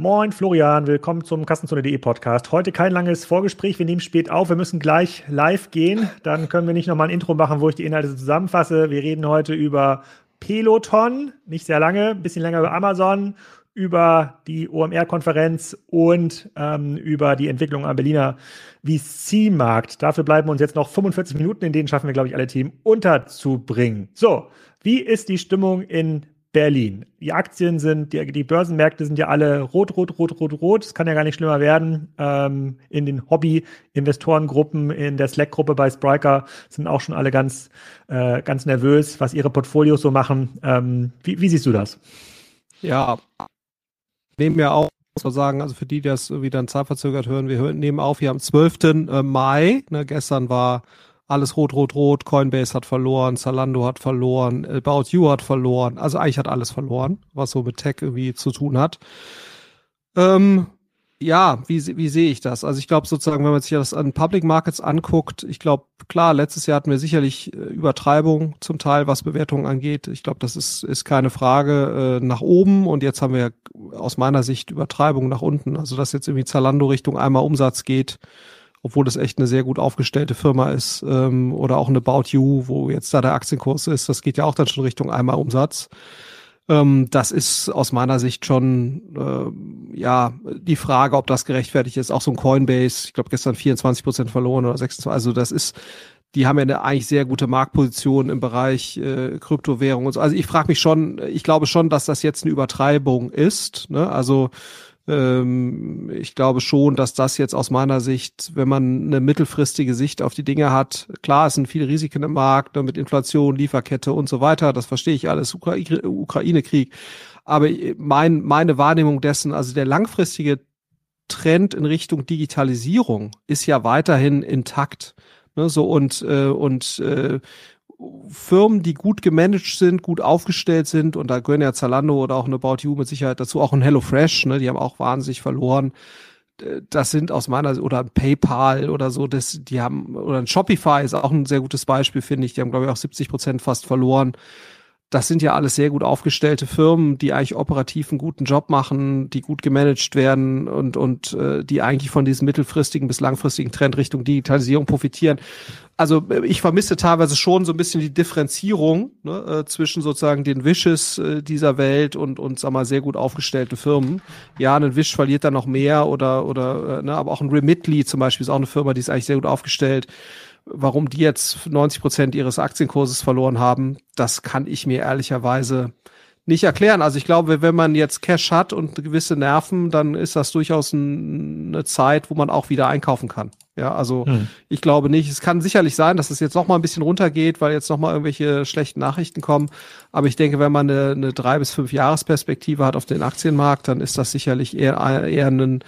Moin Florian, willkommen zum Kassenzone.de Podcast. Heute kein langes Vorgespräch, wir nehmen spät auf, wir müssen gleich live gehen. Dann können wir nicht nochmal ein Intro machen, wo ich die Inhalte zusammenfasse. Wir reden heute über Peloton, nicht sehr lange, ein bisschen länger über Amazon, über die OMR-Konferenz und ähm, über die Entwicklung am Berliner VC-Markt. Dafür bleiben uns jetzt noch 45 Minuten, in denen schaffen wir, glaube ich, alle Themen unterzubringen. So, wie ist die Stimmung in Berlin. Die Aktien sind, die, die Börsenmärkte sind ja alle rot, rot, rot, rot, rot. Es kann ja gar nicht schlimmer werden. Ähm, in den Hobby-Investorengruppen, in der Slack-Gruppe bei Spriker sind auch schon alle ganz, äh, ganz nervös, was ihre Portfolios so machen. Ähm, wie, wie siehst du das? Ja, nehmen wir auch muss sagen, also für die, die das wieder ein zeitverzögert hören, wir nehmen auf hier am 12. Äh, Mai. Ne, gestern war alles rot, rot, rot. Coinbase hat verloren, Zalando hat verloren, About You hat verloren. Also eigentlich hat alles verloren, was so mit Tech irgendwie zu tun hat. Ähm, ja, wie, wie sehe ich das? Also ich glaube sozusagen, wenn man sich das an Public Markets anguckt, ich glaube, klar, letztes Jahr hatten wir sicherlich äh, Übertreibung zum Teil, was Bewertungen angeht. Ich glaube, das ist, ist keine Frage äh, nach oben und jetzt haben wir aus meiner Sicht Übertreibung nach unten. Also dass jetzt irgendwie Zalando Richtung einmal Umsatz geht, obwohl das echt eine sehr gut aufgestellte Firma ist, ähm, oder auch eine About You, wo jetzt da der Aktienkurs ist, das geht ja auch dann schon Richtung einmal Umsatz. Ähm, das ist aus meiner Sicht schon äh, ja die Frage, ob das gerechtfertigt ist. Auch so ein Coinbase, ich glaube gestern 24 Prozent verloren oder 26, also das ist die haben ja eine eigentlich sehr gute Marktposition im Bereich äh, Kryptowährung und so. Also ich frage mich schon, ich glaube schon, dass das jetzt eine Übertreibung ist. Ne? Also ähm, ich glaube schon, dass das jetzt aus meiner Sicht, wenn man eine mittelfristige Sicht auf die Dinge hat, klar, es sind viele Risiken im Markt ne, mit Inflation, Lieferkette und so weiter, das verstehe ich alles, Ukraine-Krieg. Aber mein, meine Wahrnehmung dessen, also der langfristige Trend in Richtung Digitalisierung ist ja weiterhin intakt. Ne, so und äh, und äh, Firmen, die gut gemanagt sind, gut aufgestellt sind, und da gehören ja Zalando oder auch ein About You mit Sicherheit dazu, auch ein HelloFresh, ne, die haben auch wahnsinnig verloren. Das sind aus meiner oder ein PayPal oder so, das, die haben, oder ein Shopify ist auch ein sehr gutes Beispiel, finde ich. Die haben, glaube ich, auch 70 Prozent fast verloren das sind ja alles sehr gut aufgestellte Firmen, die eigentlich operativ einen guten Job machen, die gut gemanagt werden und, und äh, die eigentlich von diesem mittelfristigen bis langfristigen Trend Richtung Digitalisierung profitieren. Also äh, ich vermisse teilweise schon so ein bisschen die Differenzierung ne, äh, zwischen sozusagen den Wishes äh, dieser Welt und, und sag mal, sehr gut aufgestellte Firmen. Ja, ein Wish verliert dann noch mehr oder, oder äh, ne, aber auch ein Remitly zum Beispiel ist auch eine Firma, die ist eigentlich sehr gut aufgestellt warum die jetzt 90 Prozent ihres Aktienkurses verloren haben, das kann ich mir ehrlicherweise nicht erklären. Also ich glaube, wenn man jetzt Cash hat und gewisse Nerven, dann ist das durchaus ein, eine Zeit, wo man auch wieder einkaufen kann. Ja, also hm. ich glaube nicht. Es kann sicherlich sein, dass es jetzt noch mal ein bisschen runtergeht, weil jetzt noch mal irgendwelche schlechten Nachrichten kommen. Aber ich denke, wenn man eine, eine drei bis fünf Jahresperspektive hat auf den Aktienmarkt, dann ist das sicherlich eher eher ein,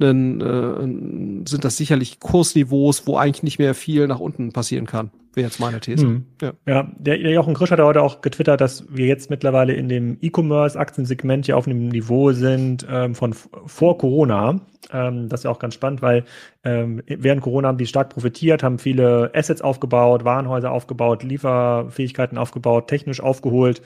ein, äh, sind das sicherlich Kursniveaus, wo eigentlich nicht mehr viel nach unten passieren kann. Wäre jetzt meine These. Hm. Ja. ja, der, der Jochen Krisch hat heute auch getwittert, dass wir jetzt mittlerweile in dem E-Commerce-Aktiensegment ja auf einem Niveau sind ähm, von vor Corona. Ähm, das ist ja auch ganz spannend, weil ähm, während Corona haben die stark profitiert, haben viele Assets aufgebaut, Warenhäuser aufgebaut, Lieferfähigkeiten aufgebaut, technisch aufgeholt.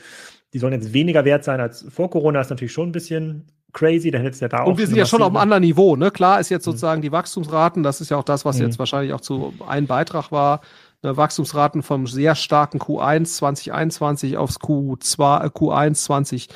Die sollen jetzt weniger wert sein als vor Corona, ist natürlich schon ein bisschen crazy, dann hättest du ja da auch. Und wir sind ja schon auf einem anderen Niveau, ne? Klar ist jetzt mhm. sozusagen mhm. die Wachstumsraten, das ist ja auch das, was mhm. jetzt wahrscheinlich auch zu ein Beitrag war. Ne, Wachstumsraten vom sehr starken Q1 2021 aufs Q2, äh, Q1 20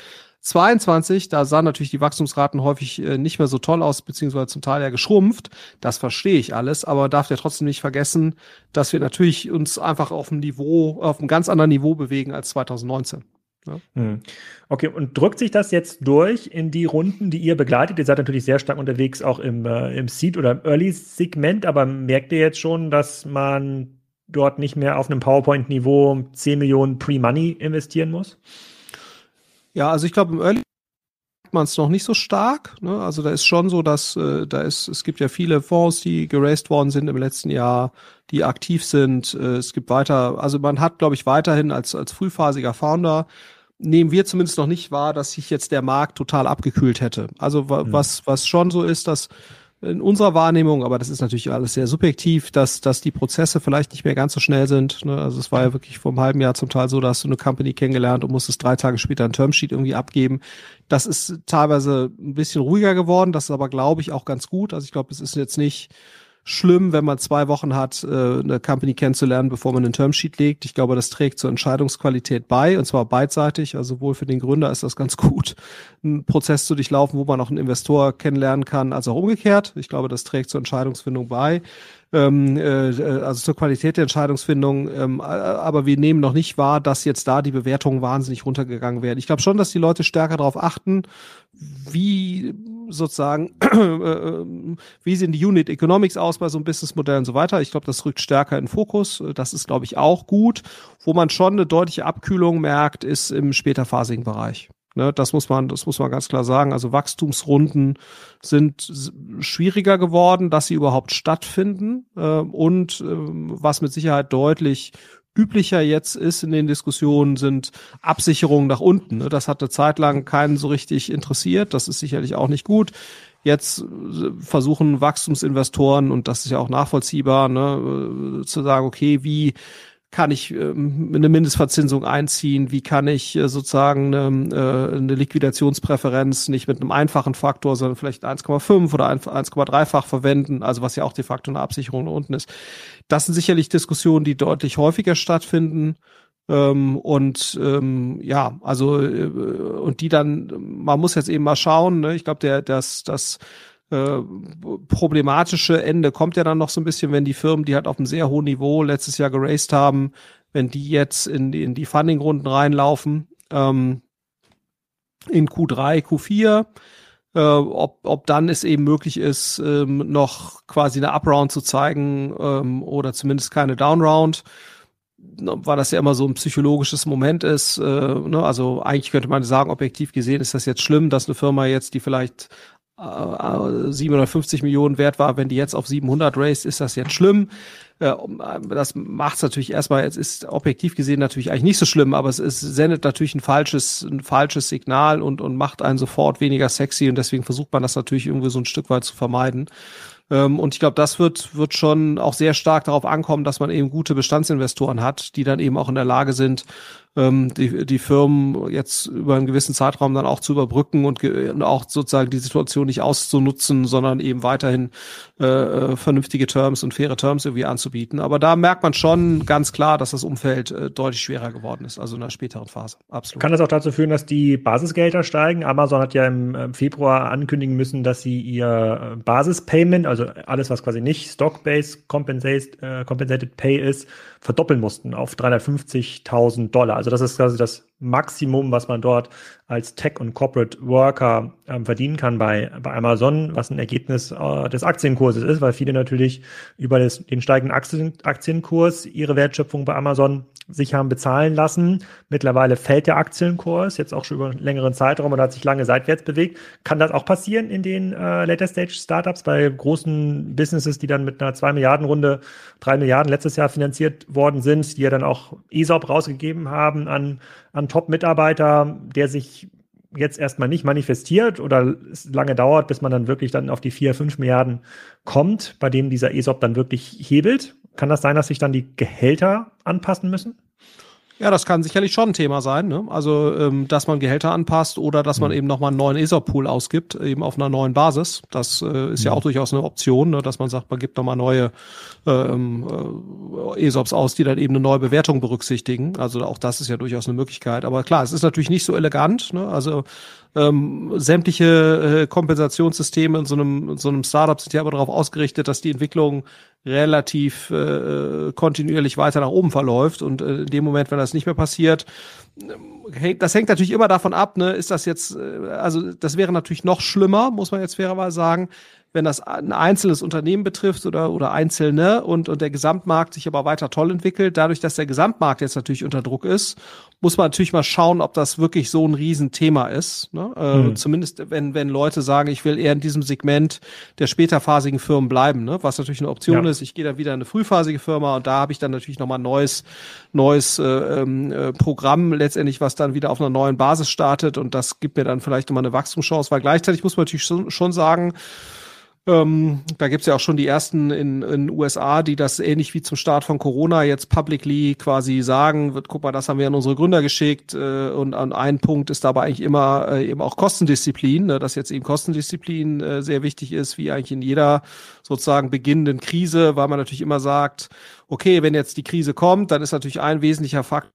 22, da sahen natürlich die Wachstumsraten häufig äh, nicht mehr so toll aus, beziehungsweise zum Teil ja geschrumpft. Das verstehe ich alles, aber darf ja trotzdem nicht vergessen, dass wir natürlich uns einfach auf einem Niveau, auf einem ganz anderen Niveau bewegen als 2019. Ja. Hm. Okay, und drückt sich das jetzt durch in die Runden, die ihr begleitet? Ihr seid natürlich sehr stark unterwegs, auch im, äh, im Seed- oder im Early-Segment, aber merkt ihr jetzt schon, dass man dort nicht mehr auf einem PowerPoint-Niveau 10 Millionen Pre-Money investieren muss? Ja, also ich glaube, im Early man es noch nicht so stark. Ne? Also da ist schon so, dass äh, da ist, es gibt ja viele Fonds, die geraced worden sind im letzten Jahr, die aktiv sind. Äh, es gibt weiter, also man hat, glaube ich, weiterhin als, als frühphasiger Founder nehmen wir zumindest noch nicht wahr, dass sich jetzt der Markt total abgekühlt hätte. Also wa mhm. was, was schon so ist, dass in unserer Wahrnehmung, aber das ist natürlich alles sehr subjektiv, dass, dass die Prozesse vielleicht nicht mehr ganz so schnell sind. Ne? Also es war ja wirklich vor einem halben Jahr zum Teil so, dass du eine Company kennengelernt und musstest drei Tage später ein Termsheet irgendwie abgeben. Das ist teilweise ein bisschen ruhiger geworden, das ist aber, glaube ich, auch ganz gut. Also ich glaube, es ist jetzt nicht schlimm, wenn man zwei Wochen hat, äh, eine Company kennenzulernen, bevor man einen Termsheet legt. Ich glaube, das trägt zur Entscheidungsqualität bei, und zwar beidseitig. Also sowohl für den Gründer ist das ganz gut, einen Prozess zu durchlaufen, wo man auch einen Investor kennenlernen kann, als auch umgekehrt. Ich glaube, das trägt zur Entscheidungsfindung bei ähm, äh, also zur Qualität der Entscheidungsfindung. Ähm, aber wir nehmen noch nicht wahr, dass jetzt da die Bewertungen wahnsinnig runtergegangen werden. Ich glaube schon, dass die Leute stärker darauf achten, wie sozusagen, äh, wie sehen die Unit Economics aus bei so einem Businessmodell und so weiter. Ich glaube, das rückt stärker in Fokus. Das ist, glaube ich, auch gut. Wo man schon eine deutliche Abkühlung merkt, ist im späterphasigen Bereich. Ne, das muss man, das muss man ganz klar sagen. Also Wachstumsrunden sind schwieriger geworden, dass sie überhaupt stattfinden. Äh, und äh, was mit Sicherheit deutlich üblicher jetzt ist in den Diskussionen, sind Absicherungen nach unten. Ne? Das hat eine Zeit lang keinen so richtig interessiert. Das ist sicherlich auch nicht gut. Jetzt äh, versuchen Wachstumsinvestoren, und das ist ja auch nachvollziehbar, ne, äh, zu sagen, okay, wie kann ich ähm, eine Mindestverzinsung einziehen, wie kann ich äh, sozusagen eine, äh, eine Liquidationspräferenz nicht mit einem einfachen Faktor, sondern vielleicht 1,5 oder 1,3-fach verwenden, also was ja auch de facto eine Absicherung unten ist. Das sind sicherlich Diskussionen, die deutlich häufiger stattfinden. Ähm, und ähm, ja, also äh, und die dann, man muss jetzt eben mal schauen, ne? ich glaube, der, das, das äh, problematische Ende kommt ja dann noch so ein bisschen, wenn die Firmen, die halt auf einem sehr hohen Niveau letztes Jahr geraced haben, wenn die jetzt in die, in die Funding-Runden reinlaufen, ähm, in Q3, Q4, äh, ob, ob dann es eben möglich ist, ähm, noch quasi eine Up-Round zu zeigen ähm, oder zumindest keine Down-Round weil das ja immer so ein psychologisches Moment ist. Äh, ne? Also eigentlich könnte man sagen, objektiv gesehen ist das jetzt schlimm, dass eine Firma jetzt, die vielleicht 750 Millionen wert war, wenn die jetzt auf 700 race, ist das jetzt schlimm. Äh, das macht es natürlich erstmal, es ist objektiv gesehen natürlich eigentlich nicht so schlimm, aber es ist, sendet natürlich ein falsches, ein falsches Signal und, und macht einen sofort weniger sexy und deswegen versucht man das natürlich irgendwie so ein Stück weit zu vermeiden. Ähm, und ich glaube, das wird, wird schon auch sehr stark darauf ankommen, dass man eben gute Bestandsinvestoren hat, die dann eben auch in der Lage sind, ähm, die, die Firmen jetzt über einen gewissen Zeitraum dann auch zu überbrücken und, und auch sozusagen die Situation nicht auszunutzen, sondern eben weiterhin äh, äh, vernünftige Terms und faire Terms irgendwie anzubieten. Aber da merkt man schon ganz klar, dass das Umfeld äh, deutlich schwerer geworden ist, also in der späteren Phase. Absolut. Kann das auch dazu führen, dass die Basisgelder steigen? Amazon hat ja im Februar ankündigen müssen, dass sie ihr äh, Basispayment, also alles, was quasi nicht Stock-Based Compensated, äh, Compensated Pay ist, verdoppeln mussten auf 350.000 Dollar. Also das ist quasi das Maximum, was man dort als Tech- und Corporate Worker ähm, verdienen kann bei, bei Amazon, was ein Ergebnis äh, des Aktienkurses ist, weil viele natürlich über das, den steigenden Aktien, Aktienkurs ihre Wertschöpfung bei Amazon sich haben bezahlen lassen. Mittlerweile fällt der Aktienkurs, jetzt auch schon über einen längeren Zeitraum und hat sich lange seitwärts bewegt. Kann das auch passieren in den äh, Later Stage Startups bei großen Businesses, die dann mit einer 2 Milliarden Runde, 3 Milliarden letztes Jahr finanziert worden sind, die ja dann auch ESOP rausgegeben haben an, an Top-Mitarbeiter, der sich jetzt erstmal nicht manifestiert oder es lange dauert, bis man dann wirklich dann auf die 4, 5 Milliarden kommt, bei dem dieser ESOP dann wirklich hebelt? Kann das sein, dass sich dann die Gehälter anpassen müssen? Ja, das kann sicherlich schon ein Thema sein. Ne? Also, ähm, dass man Gehälter anpasst oder dass man mhm. eben nochmal einen neuen ESOP-Pool ausgibt, eben auf einer neuen Basis. Das äh, ist mhm. ja auch durchaus eine Option, ne? dass man sagt, man gibt nochmal neue ähm, äh, ESOPs aus, die dann eben eine neue Bewertung berücksichtigen. Also auch das ist ja durchaus eine Möglichkeit. Aber klar, es ist natürlich nicht so elegant. Ne? Also ähm, sämtliche äh, Kompensationssysteme in so einem, in so einem Startup sind ja aber darauf ausgerichtet, dass die Entwicklung relativ äh, kontinuierlich weiter nach oben verläuft. Und äh, in dem Moment, wenn das nicht mehr passiert, äh, das hängt natürlich immer davon ab, ne, ist das jetzt, äh, also das wäre natürlich noch schlimmer, muss man jetzt fairerweise sagen, wenn das ein einzelnes Unternehmen betrifft oder, oder einzelne und, und der Gesamtmarkt sich aber weiter toll entwickelt, dadurch, dass der Gesamtmarkt jetzt natürlich unter Druck ist, muss man natürlich mal schauen, ob das wirklich so ein Riesenthema ist. Ne? Äh, mhm. Zumindest wenn, wenn Leute sagen, ich will eher in diesem Segment der späterphasigen Firmen bleiben, ne? was natürlich eine Option ja. ist. Ich gehe dann wieder in eine frühphasige Firma und da habe ich dann natürlich nochmal ein neues, neues äh, ähm, äh, Programm letztendlich, was dann wieder auf einer neuen Basis startet und das gibt mir dann vielleicht nochmal eine Wachstumschance, weil gleichzeitig muss man natürlich schon, schon sagen, Ähm, da gibt's ja auch schon die ersten in in USA, die das ähnlich wie zum Start von Corona jetzt publicly quasi sagen, wird, guck mal, das haben wir an unsere Gründer geschickt äh, und an ein Punkt ist dabei eigentlich immer äh, eben auch Kostendisziplin, ne, dass jetzt eben Kostendisziplin äh, sehr wichtig ist, wie eigentlich in jeder sozusagen beginnenden Krise, weil man natürlich immer sagt, okay, wenn jetzt die Krise kommt, dann ist natürlich ein wesentlicher Faktor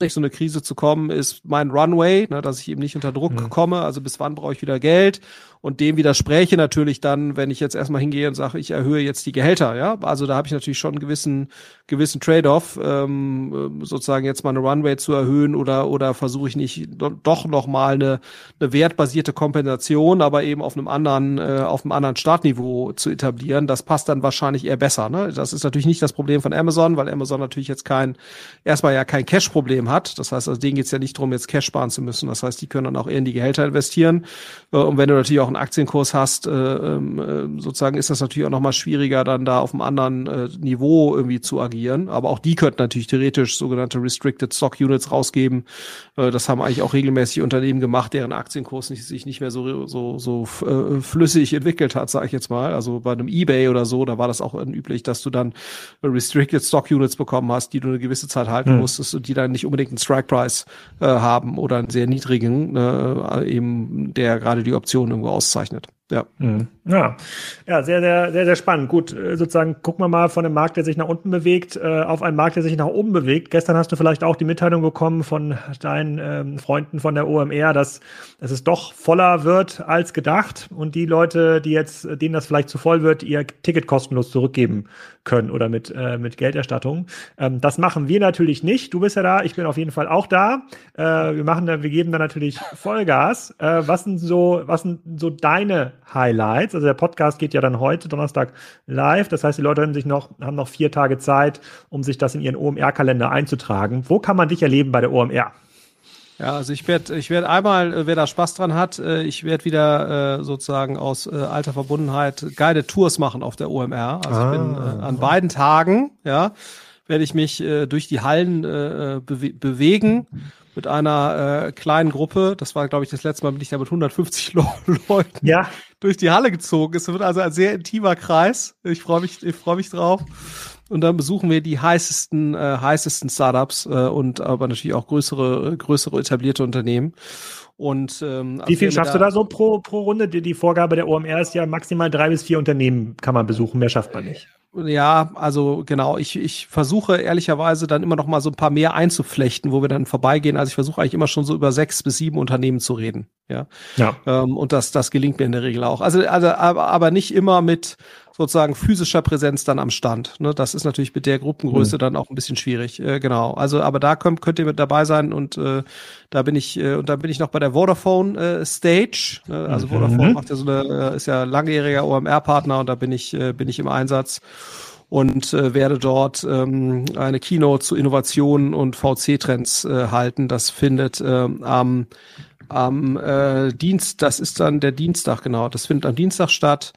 durch so eine Krise zu kommen, ist mein Runway, ne, dass ich eben nicht unter Druck mhm. komme. Also bis wann brauche ich wieder Geld? Und dem widerspräche natürlich dann, wenn ich jetzt erstmal hingehe und sage, ich erhöhe jetzt die Gehälter. Ja, also da habe ich natürlich schon einen gewissen gewissen Trade-off, ähm, sozusagen jetzt mal eine Runway zu erhöhen oder oder versuche ich nicht doch noch mal eine, eine wertbasierte Kompensation, aber eben auf einem anderen äh, auf einem anderen Startniveau zu etablieren. Das passt dann wahrscheinlich eher besser. Ne? Das ist natürlich nicht das Problem von Amazon, weil Amazon natürlich jetzt kein erstmal ja kein Cash-Problem hat. Das heißt, also denen geht's ja nicht darum, jetzt Cash sparen zu müssen. Das heißt, die können dann auch eher in die Gehälter investieren. Äh, und wenn du natürlich auch einen Aktienkurs hast, äh, ähm, äh, sozusagen ist das natürlich auch nochmal schwieriger, dann da auf einem anderen äh, Niveau irgendwie zu agieren. Aber auch die könnten natürlich theoretisch sogenannte Restricted Stock Units rausgeben. Das haben eigentlich auch regelmäßig Unternehmen gemacht, deren Aktienkurs nicht, sich nicht mehr so, so, so flüssig entwickelt hat, sage ich jetzt mal. Also bei einem Ebay oder so, da war das auch üblich, dass du dann Restricted Stock Units bekommen hast, die du eine gewisse Zeit halten mhm. musstest und die dann nicht unbedingt einen Strike Price äh, haben oder einen sehr niedrigen, äh, eben der gerade die Option irgendwo auszeichnet. Ja. Mhm. Ja. ja, sehr, sehr, sehr, sehr spannend. Gut, äh, sozusagen gucken wir mal von einem Markt, der sich nach unten bewegt, äh, auf einen Markt, der sich nach oben bewegt. Gestern hast du vielleicht auch die Mitteilung bekommen von deinen ähm, Freunden von der OMR, dass, dass es doch voller wird als gedacht und die Leute, die jetzt, denen das vielleicht zu voll wird, ihr Ticket kostenlos zurückgeben können oder mit, äh, mit Gelderstattung. Ähm, das machen wir natürlich nicht. Du bist ja da, ich bin auf jeden Fall auch da. Äh, wir machen da, wir geben da natürlich Vollgas. Äh, was sind so, was sind so deine Highlights? Also der Podcast geht ja dann heute, Donnerstag, live. Das heißt, die Leute haben sich noch, haben noch vier Tage Zeit, um sich das in ihren OMR-Kalender einzutragen. Wo kann man dich erleben bei der OMR? Ja, also ich werde ich werd einmal, äh, wer da Spaß dran hat, äh, ich werde wieder äh, sozusagen aus alter Verbundenheit Guided Tours machen auf der OMR. Also ah, ich bin ah. an beiden Tagen, ja, werde ich mich durch die Hallen bewe bewegen mit einer äh, kleinen Gruppe. Das war, glaube ich, das letzte Mal bin ich da mit 150 Le Leuten ja. durch die Halle gezogen. Es wird also ein sehr intimer Kreis. Ich freue mich, ich freue mich drauf. Und dann besuchen wir die heißesten, äh, heißesten Startups äh, und aber natürlich auch größere, größere etablierte Unternehmen. Und ähm, wie viel schaffst da du da so pro, pro Runde? Die, die Vorgabe der OMR ist ja maximal drei bis vier Unternehmen kann man besuchen, mehr schafft man nicht. Ja, also genau, ich, ich versuche ehrlicherweise dann immer noch mal so ein paar mehr einzuflechten, wo wir dann vorbeigehen. Also ich versuche eigentlich immer schon so über sechs bis sieben Unternehmen zu reden. Ja. ja. Ähm, und das, das gelingt mir in der Regel auch. Also, also aber, aber nicht immer mit sozusagen physischer Präsenz dann am Stand. Ne? Das ist natürlich mit der Gruppengröße mhm. dann auch ein bisschen schwierig. Äh, genau. Also, aber da könnt, könnt ihr mit dabei sein und äh, da bin ich äh, und da bin ich noch bei der Vodafone äh, Stage. Ne? Also mhm. Vodafone macht ja so eine, äh, ist ja langjähriger OMR-Partner und da bin ich äh, bin ich im Einsatz und äh, werde dort ähm, eine Keynote zu Innovationen und VC-Trends äh, halten. Das findet äh, am am äh, Dienst, das ist dann der Dienstag, genau, das findet am Dienstag statt.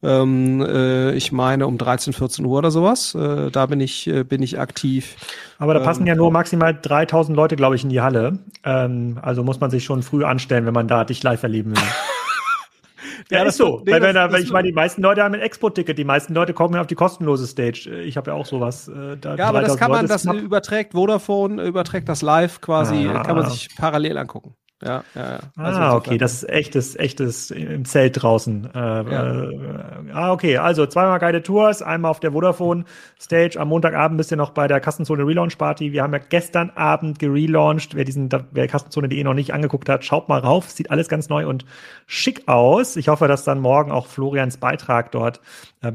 Ähm, äh, ich meine um 13, 14 Uhr oder sowas. Äh, da bin ich, äh, bin ich aktiv. Aber da passen ähm, ja nur maximal 3000 Leute, glaube ich, in die Halle. Ähm, also muss man sich schon früh anstellen, wenn man da dich live erleben will. ja, ja, das ist so. Nee, weil, wenn, das, ich meine, die meisten Leute haben ein Expo-Ticket, die meisten Leute kommen ja auf die kostenlose Stage. Ich habe ja auch sowas. Äh, da ja, aber das kann man, das überträgt Vodafone, überträgt das live quasi, ah. kann man sich parallel angucken. Ja, ja, ja. Also ah, okay, das ist echtes, echtes im Zelt draußen. Äh, ja. äh, ah, okay, also zweimal geile Tours, einmal auf der Vodafone Stage. Am Montagabend bist ihr noch bei der Kassenzone Relaunch Party. Wir haben ja gestern Abend gelauncht. Wer diesen, wer Kassenzone.de noch nicht angeguckt hat, schaut mal rauf. Sieht alles ganz neu und schick aus. Ich hoffe, dass dann morgen auch Florians Beitrag dort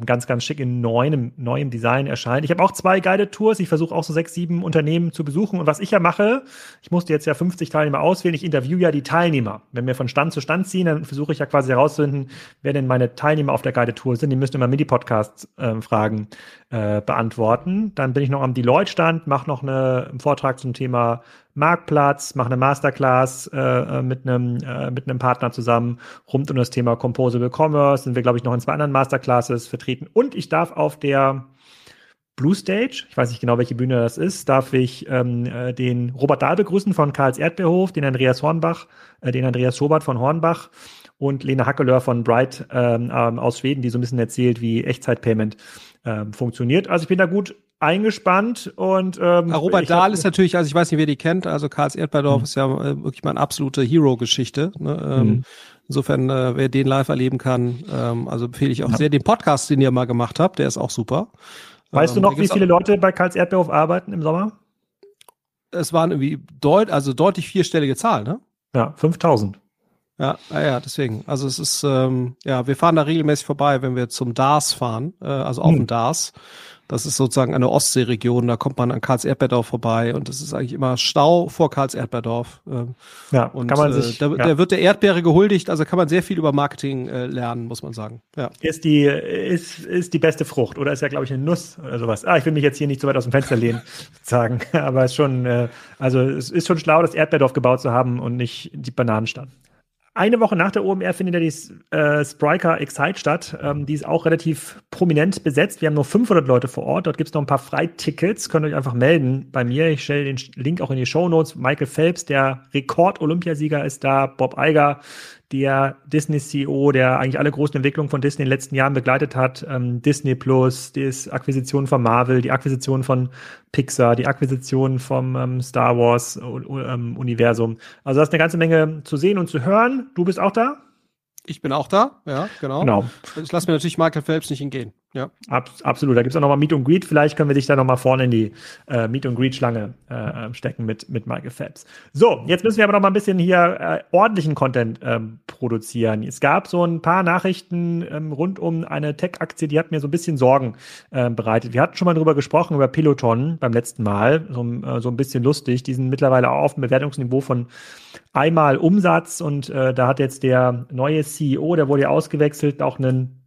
ganz, ganz schick in neuem, neuem Design erscheint. Ich habe auch zwei Guided Tours. Ich versuche auch so sechs, sieben Unternehmen zu besuchen. Und was ich ja mache, ich musste jetzt ja 50 Teilnehmer auswählen. Ich interview ja die Teilnehmer. Wenn wir von Stand zu Stand ziehen, dann versuche ich ja quasi herauszufinden, wer denn meine Teilnehmer auf der Guided Tour sind. Die müssen immer Mini-Podcast-Fragen äh, beantworten. Dann bin ich noch am Deloitte-Stand, mache noch eine, einen Vortrag zum Thema Marktplatz, mache eine Masterclass äh, äh, mit einem äh, mit einem Partner zusammen rund um das Thema Composable Commerce. Sind wir glaube ich noch in zwei anderen Masterclasses vertreten und ich darf auf der Blue Stage, ich weiß nicht genau, welche Bühne das ist, darf ich ähm, äh, den Robert Dahl begrüßen von Karls Erdbeerhof, den Andreas Hornbach, äh, den Andreas Schobert von Hornbach und Lena Hackelör von Bright ähm, ähm, aus Schweden, die so ein bisschen erzählt, wie Echtzeit-Payment ähm, funktioniert. Also ich bin da gut eingespannt und ähm, Robert Dahl ist natürlich, also ich weiß nicht, wer die kennt, also Karls Erdbeerdorf mhm. ist ja äh, wirklich mal eine absolute Hero-Geschichte. Ne? Ähm, mhm. Insofern, äh, wer den live erleben kann, ähm, also empfehle ich auch ja. sehr den Podcast, den ihr mal gemacht habt, der ist auch super. Weißt ähm, du noch, wie viele Leute bei Karls Erdbeerhof arbeiten im Sommer? Es waren irgendwie deut also deutlich vierstellige Zahlen, ne? Ja, 5000. Ja, ja, deswegen. Also es ist, ähm, ja, wir fahren da regelmäßig vorbei, wenn wir zum DARS fahren, äh, also auf hm. dem DARS. Das ist sozusagen eine Ostseeregion, da kommt man an Karls Erdbeerdorf vorbei und es ist eigentlich immer Stau vor Karls Erdbeerdorf. Ähm, ja, und, kann man äh, sich. Äh, da, ja. da, wird der Erdbeere gehuldigt, also kann man sehr viel über Marketing äh, lernen, muss man sagen. Ja. Ist die, ist, ist die beste Frucht oder ist ja, glaube ich, eine Nuss oder sowas. Ah, ich will mich jetzt hier nicht so weit aus dem Fenster lehnen, sagen, aber es ist schon, äh, also es ist schon schlau, das Erdbeerdorf gebaut zu haben und nicht die Bananenstadt. Eine Woche nach der OMR findet ja die äh, Spriker Excite statt. Ähm, die ist auch relativ prominent besetzt. Wir haben nur 500 Leute vor Ort. Dort gibt es noch ein paar Freitickets. Könnt ihr euch einfach melden bei mir. Ich stelle den Link auch in die Show Notes. Michael Phelps, der Rekord-Olympiasieger, ist da. Bob Eiger, der Disney-CEO, der eigentlich alle großen Entwicklungen von Disney in den letzten Jahren begleitet hat. Ähm, Disney Plus, die Akquisition von Marvel, die Akquisition von Pixar, die Akquisition vom ähm, Star Wars-Universum. Ähm, also da ist eine ganze Menge zu sehen und zu hören. Du bist auch da? Ich bin auch da, ja, genau. genau. Ich lasse mir natürlich Michael Phelps nicht entgehen. Ja. Ab, absolut. Da gibt es auch nochmal Meet and Greet. Vielleicht können wir dich da nochmal vorne in die äh, Meet and Greet-Schlange äh, stecken mit, mit Michael Phelps. So, jetzt müssen wir aber noch mal ein bisschen hier äh, ordentlichen Content ähm, produzieren. Es gab so ein paar Nachrichten ähm, rund um eine Tech-Aktie, die hat mir so ein bisschen Sorgen äh, bereitet. Wir hatten schon mal drüber gesprochen, über Peloton beim letzten Mal. So, äh, so ein bisschen lustig. Die sind mittlerweile auch auf einem Bewertungsniveau von einmal Umsatz und äh, da hat jetzt der neue CEO, der wurde ja ausgewechselt, auch einen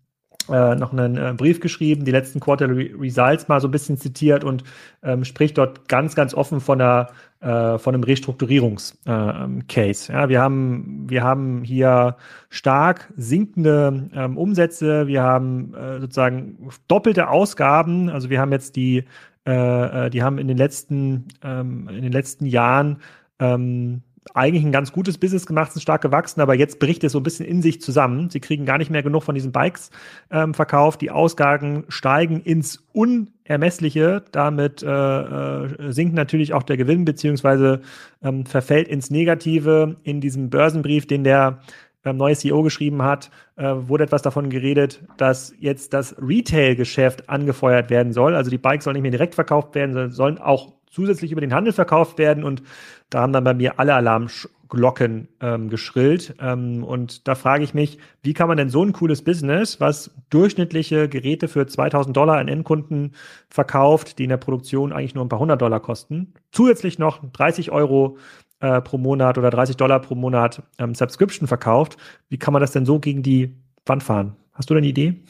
äh, noch einen äh, Brief geschrieben, die letzten Quarterly Results mal so ein bisschen zitiert und ähm, spricht dort ganz, ganz offen von einer äh, von einem Restrukturierungscase. Äh, ja, wir haben wir haben hier stark sinkende ähm, Umsätze, wir haben äh, sozusagen doppelte Ausgaben. Also wir haben jetzt die äh die haben in den letzten ähm, in den letzten Jahren ähm, eigentlich ein ganz gutes Business gemacht, sind stark gewachsen, aber jetzt bricht es so ein bisschen in sich zusammen. Sie kriegen gar nicht mehr genug von diesen Bikes ähm, verkauft. Die Ausgaben steigen ins Unermessliche. Damit äh, äh, sinkt natürlich auch der Gewinn, beziehungsweise ähm, verfällt ins Negative. In diesem Börsenbrief, den der ähm, neue CEO geschrieben hat, äh, wurde etwas davon geredet, dass jetzt das Retail-Geschäft angefeuert werden soll. Also die Bikes sollen nicht mehr direkt verkauft werden, sondern sollen auch zusätzlich über den Handel verkauft werden und da haben dann bei mir alle Alarmglocken ähm, geschrillt. Ähm, und da frage ich mich, wie kann man denn so ein cooles Business, was durchschnittliche Geräte für 2000 Dollar an Endkunden verkauft, die in der Produktion eigentlich nur ein paar hundert Dollar kosten, zusätzlich noch 30 Euro äh, pro Monat oder 30 Dollar pro Monat ähm, Subscription verkauft, wie kann man das denn so gegen die Wand fahren? Hast du da eine Idee?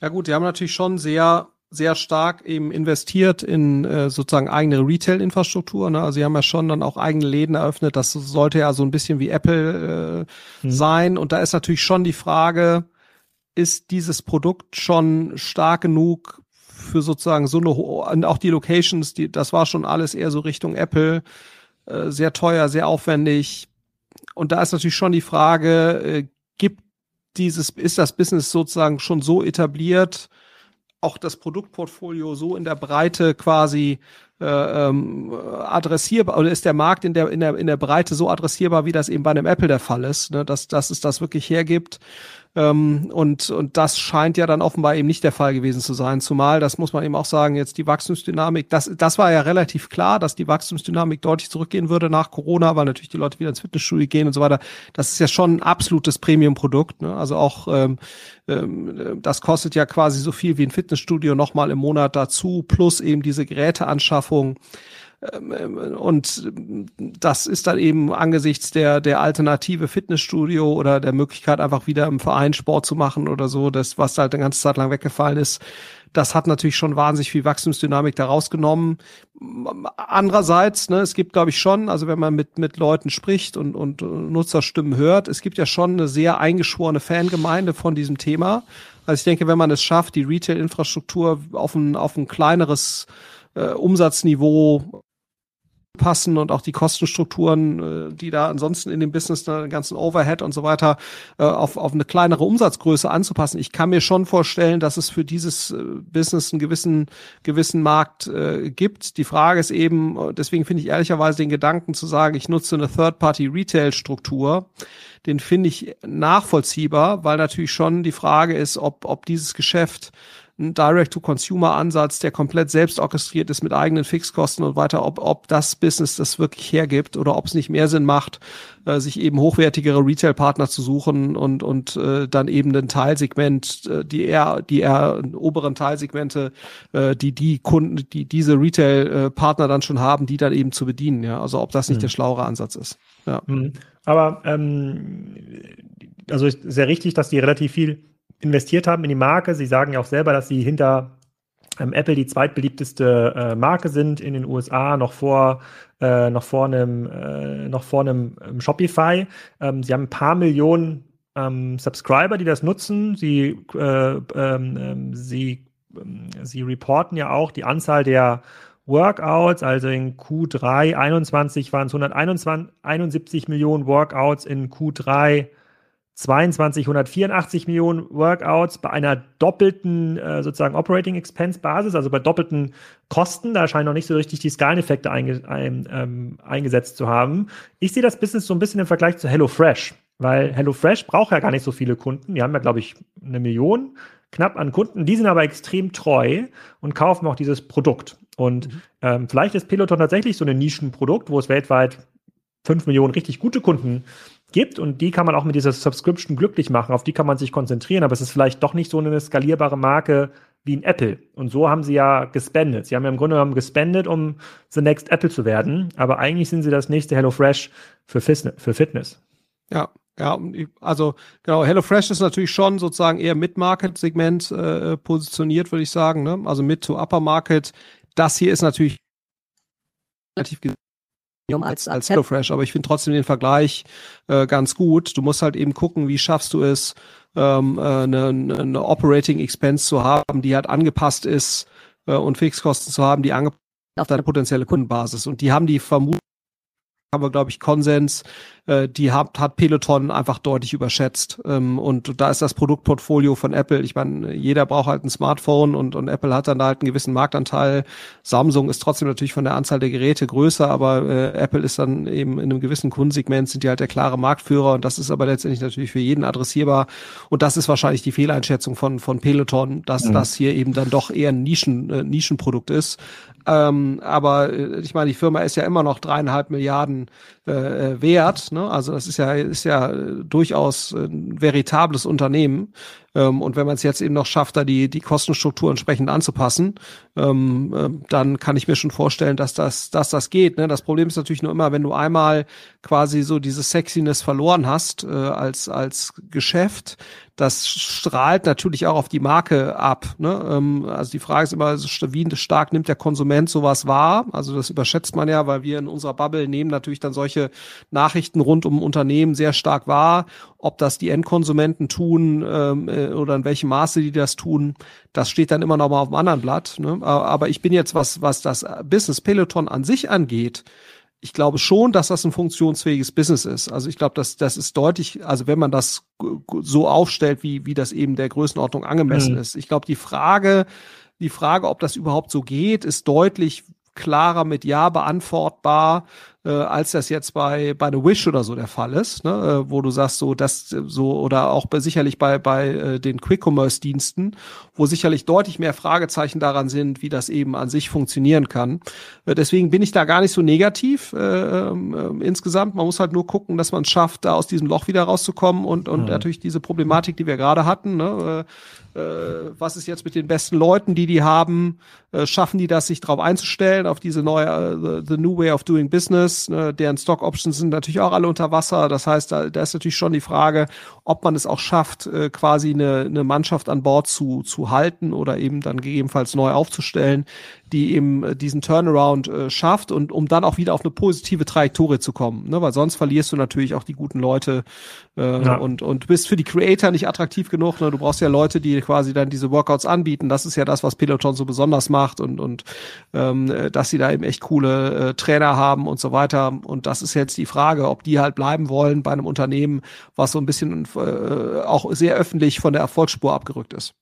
Ja gut, die haben natürlich schon sehr sehr stark eben investiert in äh, sozusagen eigene Retail-Infrastruktur. Ne? Also sie haben ja schon dann auch eigene Läden eröffnet. Das sollte ja so ein bisschen wie Apple äh, mhm. sein. Und da ist natürlich schon die Frage, ist dieses Produkt schon stark genug für sozusagen so eine und auch die Locations, die, das war schon alles eher so Richtung Apple, äh, sehr teuer, sehr aufwendig. Und da ist natürlich schon die Frage, äh, gibt dieses, ist das Business sozusagen schon so etabliert, auch das Produktportfolio so in der Breite quasi äh, ähm, adressierbar oder ist der Markt in der in der in der Breite so adressierbar, wie das eben bei einem Apple der Fall ist, ne? dass dass es das wirklich hergibt ähm, und, und das scheint ja dann offenbar eben nicht der Fall gewesen zu sein. Zumal, das muss man eben auch sagen, jetzt die Wachstumsdynamik, das, das war ja relativ klar, dass die Wachstumsdynamik deutlich zurückgehen würde nach Corona, weil natürlich die Leute wieder ins Fitnessstudio gehen und so weiter. Das ist ja schon ein absolutes Premium-Produkt. Ne? Also auch ähm, ähm, das kostet ja quasi so viel wie ein Fitnessstudio nochmal im Monat dazu, plus eben diese Geräteanschaffung. Ähm, ähm, und das ist dann eben angesichts der, der alternative Fitnessstudio oder der Möglichkeit, einfach wieder im Verein Sport zu machen oder so, das, was halt eine ganze Zeit lang weggefallen ist, das hat natürlich schon wahnsinnig viel Wachstumsdynamik da rausgenommen. Andererseits, ne, es gibt, glaube ich, schon, also wenn man mit, mit Leuten spricht und, und Nutzerstimmen hört, es gibt ja schon eine sehr eingeschworene Fangemeinde von diesem Thema. Also ich denke, wenn man es schafft, die Retail-Infrastruktur auf ein, auf ein kleineres äh, Umsatzniveau passen und auch die Kostenstrukturen, äh, die da ansonsten in dem Business, den ganzen Overhead und so weiter, äh, auf, auf eine kleinere Umsatzgröße anzupassen. Ich kann mir schon vorstellen, dass es für dieses äh, Business einen gewissen, gewissen Markt äh, gibt. Die Frage ist eben, deswegen finde ich ehrlicherweise den Gedanken zu sagen, ich nutze eine Third-Party-Retail-Struktur, den finde ich nachvollziehbar, weil natürlich schon die Frage ist, ob, ob dieses Geschäft ein Direct-to-Consumer-Ansatz, der komplett selbst orchestriert ist mit eigenen Fixkosten und weiter, ob, ob das Business das wirklich hergibt oder ob es nicht mehr Sinn macht, äh, sich eben hochwertigere Retail-Partner zu suchen und, und äh, dann eben ein Teilsegment, äh, die eher, die eher oberen Teilsegmente, äh, die die Kunden, die diese Retail-Partner dann schon haben, die dann eben zu bedienen. Ja, also ob das nicht mhm. der schlauere Ansatz ist. Ja. Mhm. Aber ähm, also ist sehr richtig, dass die relativ viel investiert haben in die Marke. Sie sagen ja auch selber, dass sie hinter ähm, Apple die zweitbeliebteste äh, Marke sind in den USA, noch vor, äh, noch vor einem, äh, ähm, Shopify. Ähm, sie haben ein paar Millionen ähm, Subscriber, die das nutzen. Sie, äh, ähm, sie, sie reporten ja auch die Anzahl der Workouts, also in Q3 21 waren es 171 Millionen Workouts, in Q3 22, 184 Millionen Workouts bei einer doppelten äh, sozusagen Operating Expense Basis, also bei doppelten Kosten. Da scheinen noch nicht so richtig die Skaleneffekte einge ein, ähm, eingesetzt zu haben. Ich sehe das Business so ein bisschen im Vergleich zu HelloFresh, weil HelloFresh braucht ja gar nicht so viele Kunden. Die haben ja, glaube ich, eine Million knapp an Kunden. Die sind aber extrem treu und kaufen auch dieses Produkt. Und mhm. ähm, vielleicht ist Peloton tatsächlich so ein Nischenprodukt, wo es weltweit fünf Millionen richtig gute Kunden gibt und die kann man auch mit dieser Subscription glücklich machen, auf die kann man sich konzentrieren, aber es ist vielleicht doch nicht so eine skalierbare Marke wie ein Apple. Und so haben sie ja gespendet. Sie haben ja im Grunde genommen gespendet, um the next Apple zu werden, aber eigentlich sind sie das nächste HelloFresh für, für Fitness. Ja, ja, also genau, HelloFresh ist natürlich schon sozusagen eher Mid-Market-Segment äh, positioniert, würde ich sagen. Ne? Also Mid to Upper Market. Das hier ist natürlich relativ als, als HelloFresh, aber ich finde trotzdem den Vergleich äh, ganz gut. Du musst halt eben gucken, wie schaffst du es, ähm, äh, eine, eine Operating Expense zu haben, die halt angepasst ist äh, und Fixkosten zu haben, die angepasst auf deine potenzielle Kundenbasis. Und die haben die vermutlich haben wir, glaube ich, Konsens, äh, die hat, hat Peloton einfach deutlich überschätzt. Ähm, und da ist das Produktportfolio von Apple, ich meine, jeder braucht halt ein Smartphone und, und Apple hat dann da halt einen gewissen Marktanteil. Samsung ist trotzdem natürlich von der Anzahl der Geräte größer, aber äh, Apple ist dann eben in einem gewissen Kundensegment, sind die halt der klare Marktführer und das ist aber letztendlich natürlich für jeden adressierbar. Und das ist wahrscheinlich die Fehleinschätzung von, von Peloton, dass mhm. das hier eben dann doch eher ein Nischen, äh, Nischenprodukt ist. Ähm, aber äh, ich meine, die Firma ist ja immer noch dreieinhalb Milliarden äh, äh wert. Ne? Also das ist ja, ist ja äh, durchaus ein veritables Unternehmen. Ähm, und wenn man es jetzt eben noch schafft, da die, die Kostenstruktur entsprechend anzupassen, ähm, äh, dann kann ich mir schon vorstellen, dass das, dass das geht. Ne? Das Problem ist natürlich nur immer, wenn du einmal quasi so diese Sexiness verloren hast äh, als, als Geschäft, das strahlt natürlich auch auf die Marke ab. Ne? Ähm, also die Frage ist immer, wie stark nimmt der Konsument sowas wahr? Also das überschätzt man ja, weil wir in unserer Bubble nehmen natürlich dann solche Nachrichten rund um Unternehmen sehr stark wahr. Ob das die Endkonsumenten tun ähm, äh, oder in welchem Maße die das tun, das steht dann immer noch mal auf dem anderen Blatt. Ne? Aber ich bin jetzt, was, was das Business Peloton an sich angeht, ich glaube schon, dass das ein funktionsfähiges Business ist. Also ich glaube, dass das ist deutlich, also wenn man das so aufstellt, wie, wie das eben der Größenordnung angemessen mhm. ist. Ich glaube, die Frage, die Frage, ob das überhaupt so geht, ist deutlich klarer mit Ja beantwortbar, äh, als das jetzt bei bei The Wish oder so der Fall ist, ne? äh, wo du sagst so das so oder auch bei, sicherlich bei bei äh, den Quick Commerce Diensten, wo sicherlich deutlich mehr Fragezeichen daran sind, wie das eben an sich funktionieren kann. Äh, deswegen bin ich da gar nicht so negativ äh, äh, insgesamt. Man muss halt nur gucken, dass man es schafft, da aus diesem Loch wieder rauszukommen und und mhm. natürlich diese Problematik, die wir gerade hatten, ne? Äh, äh, was ist jetzt mit den besten Leuten, die die haben? Äh, schaffen die das, sich darauf einzustellen, auf diese neue uh, the, the new way of doing business? Ne? Deren Stock Options sind natürlich auch alle unter Wasser. Das heißt, da, da ist natürlich schon die Frage, ob man es auch schafft, äh, quasi eine, eine Mannschaft an Bord zu, zu halten oder eben dann gegebenenfalls neu aufzustellen, die eben diesen Turnaround äh, schafft und um dann auch wieder auf eine positive Trajektorie zu kommen. Ne? Weil sonst verlierst du natürlich auch die guten Leute äh, ja. und, und bist für die Creator nicht attraktiv genug. Ne? Du brauchst ja Leute, die quasi dann diese Workouts anbieten. Das ist ja das, was Peloton so besonders macht und, und ähm, dass sie da eben echt coole äh, Trainer haben und so weiter. Und das ist jetzt die Frage, ob die halt bleiben wollen bei einem Unternehmen, was so ein bisschen äh, auch sehr öffentlich von der Erfolgsspur abgerückt ist.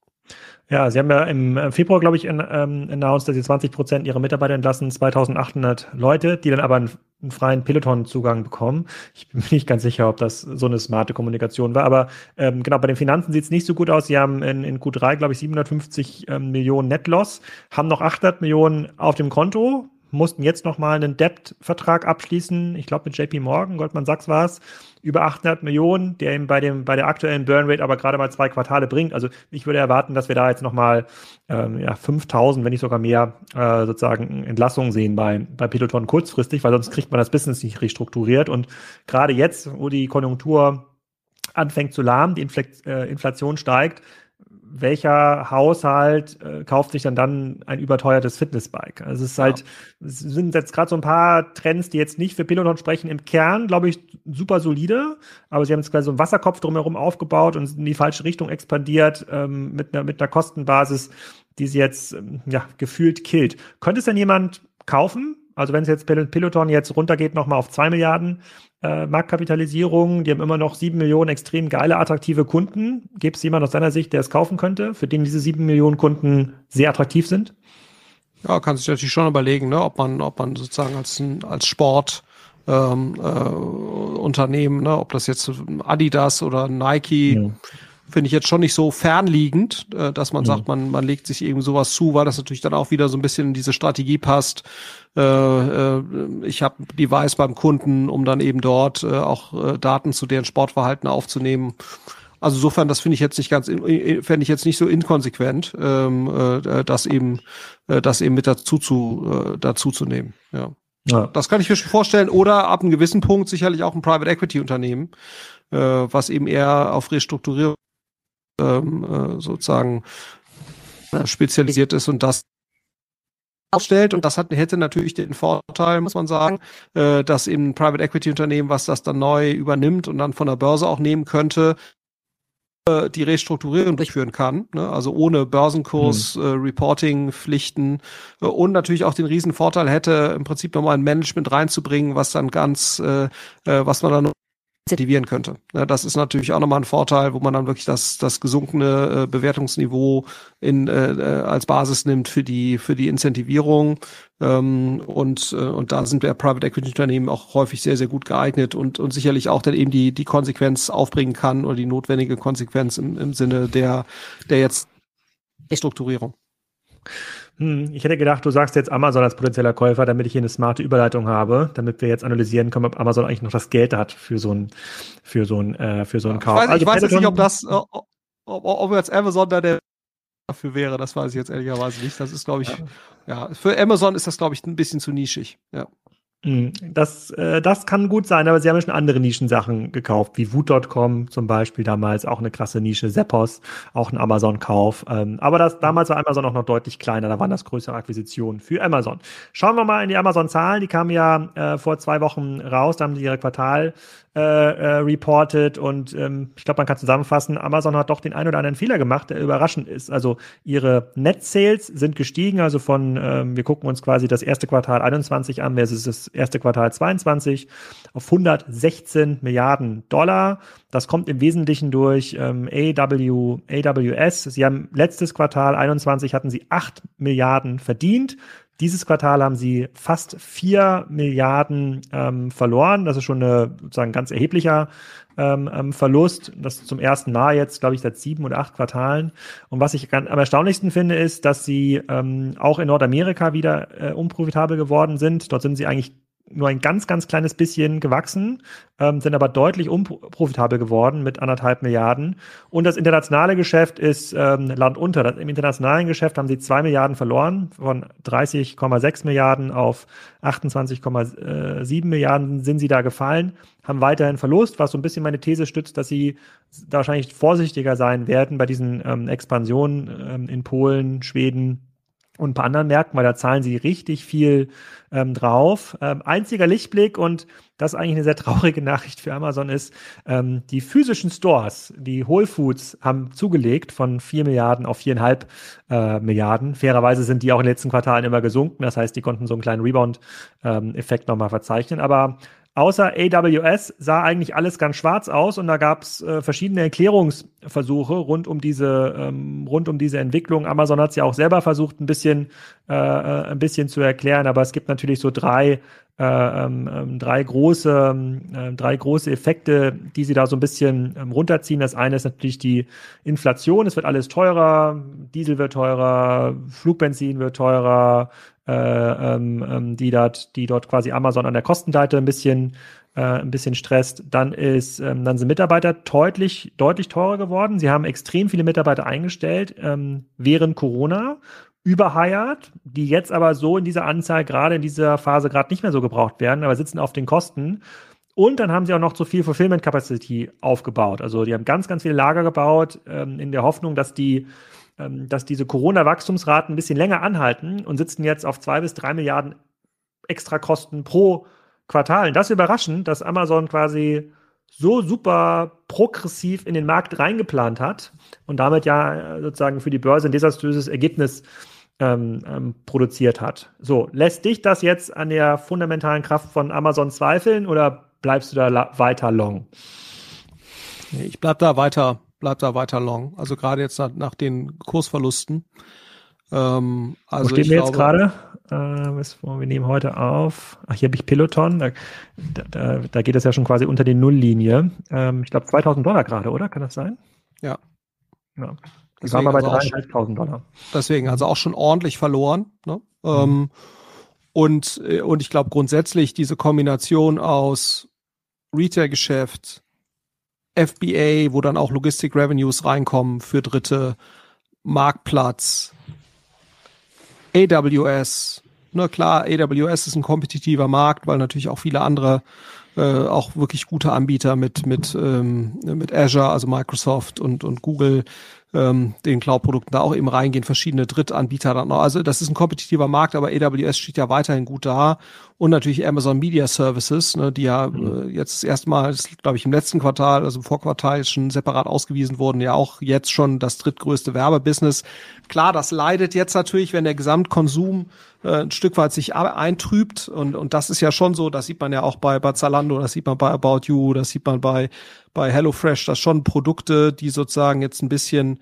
Ja, Sie haben ja im äh, Februar, glaube ich, in, ähm, announced, dass Sie 20 Prozent Ihrer Mitarbeiter entlassen, 2800 Leute, die dann aber einen, einen freien Peloton-Zugang bekommen. Ich bin mir nicht ganz sicher, ob das so eine smarte Kommunikation war, aber ähm, genau, bei den Finanzen sieht es nicht so gut aus. Sie haben in, in Q3, glaube ich, 750 ähm, Millionen Netloss, haben noch 800 Millionen auf dem Konto, mussten jetzt nochmal einen Debt-Vertrag abschließen. Ich glaube, mit JP Morgan, Goldman Sachs war es über 800 Millionen, der ihm bei dem bei der aktuellen Burnrate aber gerade mal zwei Quartale bringt. Also ich würde erwarten, dass wir da jetzt noch mal ähm, ja 5000, wenn nicht sogar mehr äh, sozusagen Entlassungen sehen bei bei Peloton kurzfristig, weil sonst kriegt man das Business nicht restrukturiert und gerade jetzt, wo die Konjunktur anfängt zu lahmen, die Infl äh, Inflation steigt, welcher Haushalt äh, kauft sich dann dann ein überteuertes Fitnessbike? Also es ist halt, es sind jetzt gerade so ein paar Trends, die jetzt nicht für Peloton sprechen. Im Kern, glaube ich, super solide, aber sie haben jetzt quasi so einen Wasserkopf drumherum aufgebaut und in die falsche Richtung expandiert ähm, mit, einer, mit einer Kostenbasis, die sie jetzt ähm, ja, gefühlt killt. Könnte es denn jemand kaufen? Also wenn es jetzt Peloton jetzt runtergeht nochmal auf zwei Milliarden, äh, Marktkapitalisierung. Die haben immer noch sieben Millionen extrem geile, attraktive Kunden. Gibt es jemanden aus deiner Sicht, der es kaufen könnte, für den diese sieben Millionen Kunden sehr attraktiv sind? Ja, kann sich natürlich schon überlegen, ne, ob man, ob man sozusagen als, als Sport ähm, äh, Unternehmen, ne, ob das jetzt Adidas oder Nike, ja. Finde ich jetzt schon nicht so fernliegend, äh, dass man ja. sagt, man, man legt sich eben sowas zu, weil das natürlich dann auch wieder so ein bisschen in diese Strategie passt, äh, äh, ich habe Device beim Kunden, um dann eben dort äh, auch äh, Daten zu deren Sportverhalten aufzunehmen. Also insofern, das finde ich jetzt nicht ganz, fände ich jetzt nicht so inkonsequent, ähm, äh, das eben, äh, das eben mit dazu zu, äh, dazu zu nehmen. Ja. ja. Das kann ich mir schon vorstellen. Oder ab einem gewissen Punkt sicherlich auch ein Private Equity Unternehmen, äh, was eben eher auf Restrukturierung ähm, äh, sozusagen äh, spezialisiert ist und das ausstellt. Und das hat, hätte natürlich den Vorteil, muss man sagen, äh, dass eben ein Private Equity Unternehmen, was das dann neu übernimmt und dann von der Börse auch nehmen könnte, äh, die Restrukturierung durchführen kann, ne? also ohne Börsenkurs, hm. äh, Reporting-Pflichten äh, und natürlich auch den riesen Vorteil hätte, im Prinzip nochmal ein Management reinzubringen, was dann ganz, äh, äh, was man dann incentivieren könnte. Ja, das ist natürlich auch nochmal ein Vorteil, wo man dann wirklich das, das gesunkene äh, Bewertungsniveau in, äh, äh, als Basis nimmt für die, für die Incentivierung. Ähm, und, äh, und da sind der Private Equity Unternehmen auch häufig sehr, sehr gut geeignet und, und sicherlich auch dann eben die, die Konsequenz aufbringen kann oder die notwendige Konsequenz im, im Sinne der, der jetzt Strukturierung. Hm, ich hätte gedacht, du sagst jetzt Amazon als potenzieller Käufer, damit ich hier eine smarte Überleitung habe, damit wir jetzt analysieren können, ob Amazon eigentlich noch das Geld hat für so ein, für so ein, äh, für so einen Kauf. Ich weiß, also ich weiß jetzt nicht, ob das, ob, ob jetzt Amazon da der dafür wäre, das weiß ich jetzt ehrlicherweise nicht. Das ist, glaube ich, ja. ja, für Amazon ist das, glaube ich, ein bisschen zu nischig. Ja. Hm, das, äh, das kann gut sein, aber sie haben ja schon andere Nischensachen gekauft, wie Wut.com zum Beispiel damals, auch eine krasse Nische, Zappos, auch ein Amazon-Kauf. Ähm, aber das, damals war Amazon auch noch deutlich kleiner, da waren das größere Akquisitionen für Amazon. Schauen wir mal in die Amazon-Zahlen, die kamen ja äh, vor zwei Wochen raus, da haben sie ihre Quartal äh, äh, reported und ähm, ich glaube, man kann zusammenfassen, Amazon hat doch den einen oder anderen Fehler gemacht, der überraschend ist. Also ihre Net Sales sind gestiegen, also von, ähm, wir gucken uns quasi das erste Quartal 21 an versus das erste Quartal 22 auf 116 Milliarden Dollar. Das kommt im Wesentlichen durch ähm, AW, AWS. Sie haben letztes Quartal 21 hatten sie 8 Milliarden verdient. Dieses Quartal haben sie fast vier Milliarden ähm, verloren. Das ist schon ein sozusagen ganz erheblicher ähm, ähm, Verlust. Das zum ersten Mal jetzt, glaube ich, seit sieben oder acht Quartalen. Und was ich am erstaunlichsten finde, ist, dass sie ähm, auch in Nordamerika wieder äh, unprofitabel geworden sind. Dort sind sie eigentlich nur ein ganz, ganz kleines bisschen gewachsen, ähm, sind aber deutlich unprofitabel geworden mit anderthalb Milliarden. Und das internationale Geschäft ist ähm, Land unter. Im internationalen Geschäft haben sie zwei Milliarden verloren, von 30,6 Milliarden auf 28,7 Milliarden sind sie da gefallen, haben weiterhin Verlust, was so ein bisschen meine These stützt, dass sie da wahrscheinlich vorsichtiger sein werden bei diesen ähm, Expansionen ähm, in Polen, Schweden, und ein paar anderen Märkten, weil da zahlen sie richtig viel ähm, drauf. Ähm, einziger Lichtblick und das ist eigentlich eine sehr traurige Nachricht für Amazon ist, ähm, die physischen Stores, die Whole Foods haben zugelegt von 4 Milliarden auf 4,5 äh, Milliarden. Fairerweise sind die auch in den letzten Quartalen immer gesunken. Das heißt, die konnten so einen kleinen Rebound-Effekt ähm, nochmal verzeichnen. Aber Außer AWS sah eigentlich alles ganz schwarz aus und da gab es äh, verschiedene Erklärungsversuche rund um diese ähm, rund um diese Entwicklung. Amazon hat es ja auch selber versucht, ein bisschen äh, äh, ein bisschen zu erklären, aber es gibt natürlich so drei äh, ähm, ähm drei große äh, drei große Effekte, die sie da so ein bisschen ähm, runterziehen. Das eine ist natürlich die Inflation. Es wird alles teurer, Diesel wird teurer, Flugbenzin wird teurer, äh, ähm, ähm, die, dort, die dort quasi Amazon an der Kostenseite ein bisschen, äh, ein bisschen stresst. Dann ist, ähm, dann sind Mitarbeiter deutlich, deutlich teurer geworden. Sie haben extrem viele Mitarbeiter eingestellt ähm, während Corona überhired, die jetzt aber so in dieser Anzahl gerade in dieser Phase gerade nicht mehr so gebraucht werden, aber sitzen auf den Kosten. Und dann haben sie auch noch zu viel Fulfillment Capacity aufgebaut. Also die haben ganz, ganz viele Lager gebaut ähm, in der Hoffnung, dass die dass diese Corona-Wachstumsraten ein bisschen länger anhalten und sitzen jetzt auf zwei bis drei Milliarden Extrakosten pro Quartal. Das ist überraschend, dass Amazon quasi so super progressiv in den Markt reingeplant hat und damit ja äh, sozusagen für die Börse ein desaströses Ergebnis ähm, ähm, produziert hat. So, lässt dich das jetzt an der fundamentalen Kraft von Amazon zweifeln oder bleibst du da weiter long? Ich bleib da weiter bleibt da weiter long. Also gerade jetzt nach, nach den Kursverlusten. Ähm, also Wo stehen wir jetzt gerade? Äh, wir nehmen heute auf. Ach, hier habe ich Peloton. Da, da, da, geht es ja schon quasi unter die Nulllinie. Ähm, ich glaube 2000 Dollar gerade, oder? Kann das sein? Ja. ja. Die waren wir bei also 3.500 Dollar. Deswegen, also auch schon ordentlich verloren. Ne? Mhm. Ähm, und, äh, und ich glaube grundsätzlich diese Kombination aus Retail-Geschäft, FBA, wo dann auch Logistic Revenues reinkommen für Dritte, Marktplatz, AWS. Na klar, AWS ist ein kompetitiver Markt, weil natürlich auch viele andere äh, auch wirklich gute Anbieter mit mit ähm, mit Azure, also Microsoft und und Google ähm, den Cloud-Produkten da auch eben reingehen, verschiedene Drittanbieter dann noch. Also das ist ein kompetitiver Markt, aber AWS steht ja weiterhin gut da. Und natürlich Amazon Media Services, ne, die ja mhm. äh, jetzt erstmal, glaube ich, im letzten Quartal, also im Vorquartal schon separat ausgewiesen wurden, ja auch jetzt schon das drittgrößte Werbebusiness. Klar, das leidet jetzt natürlich, wenn der Gesamtkonsum äh, ein Stück weit sich eintrübt. Und, und das ist ja schon so, das sieht man ja auch bei, bei Zalando, das sieht man bei About You, das sieht man bei, bei HelloFresh, das schon Produkte, die sozusagen jetzt ein bisschen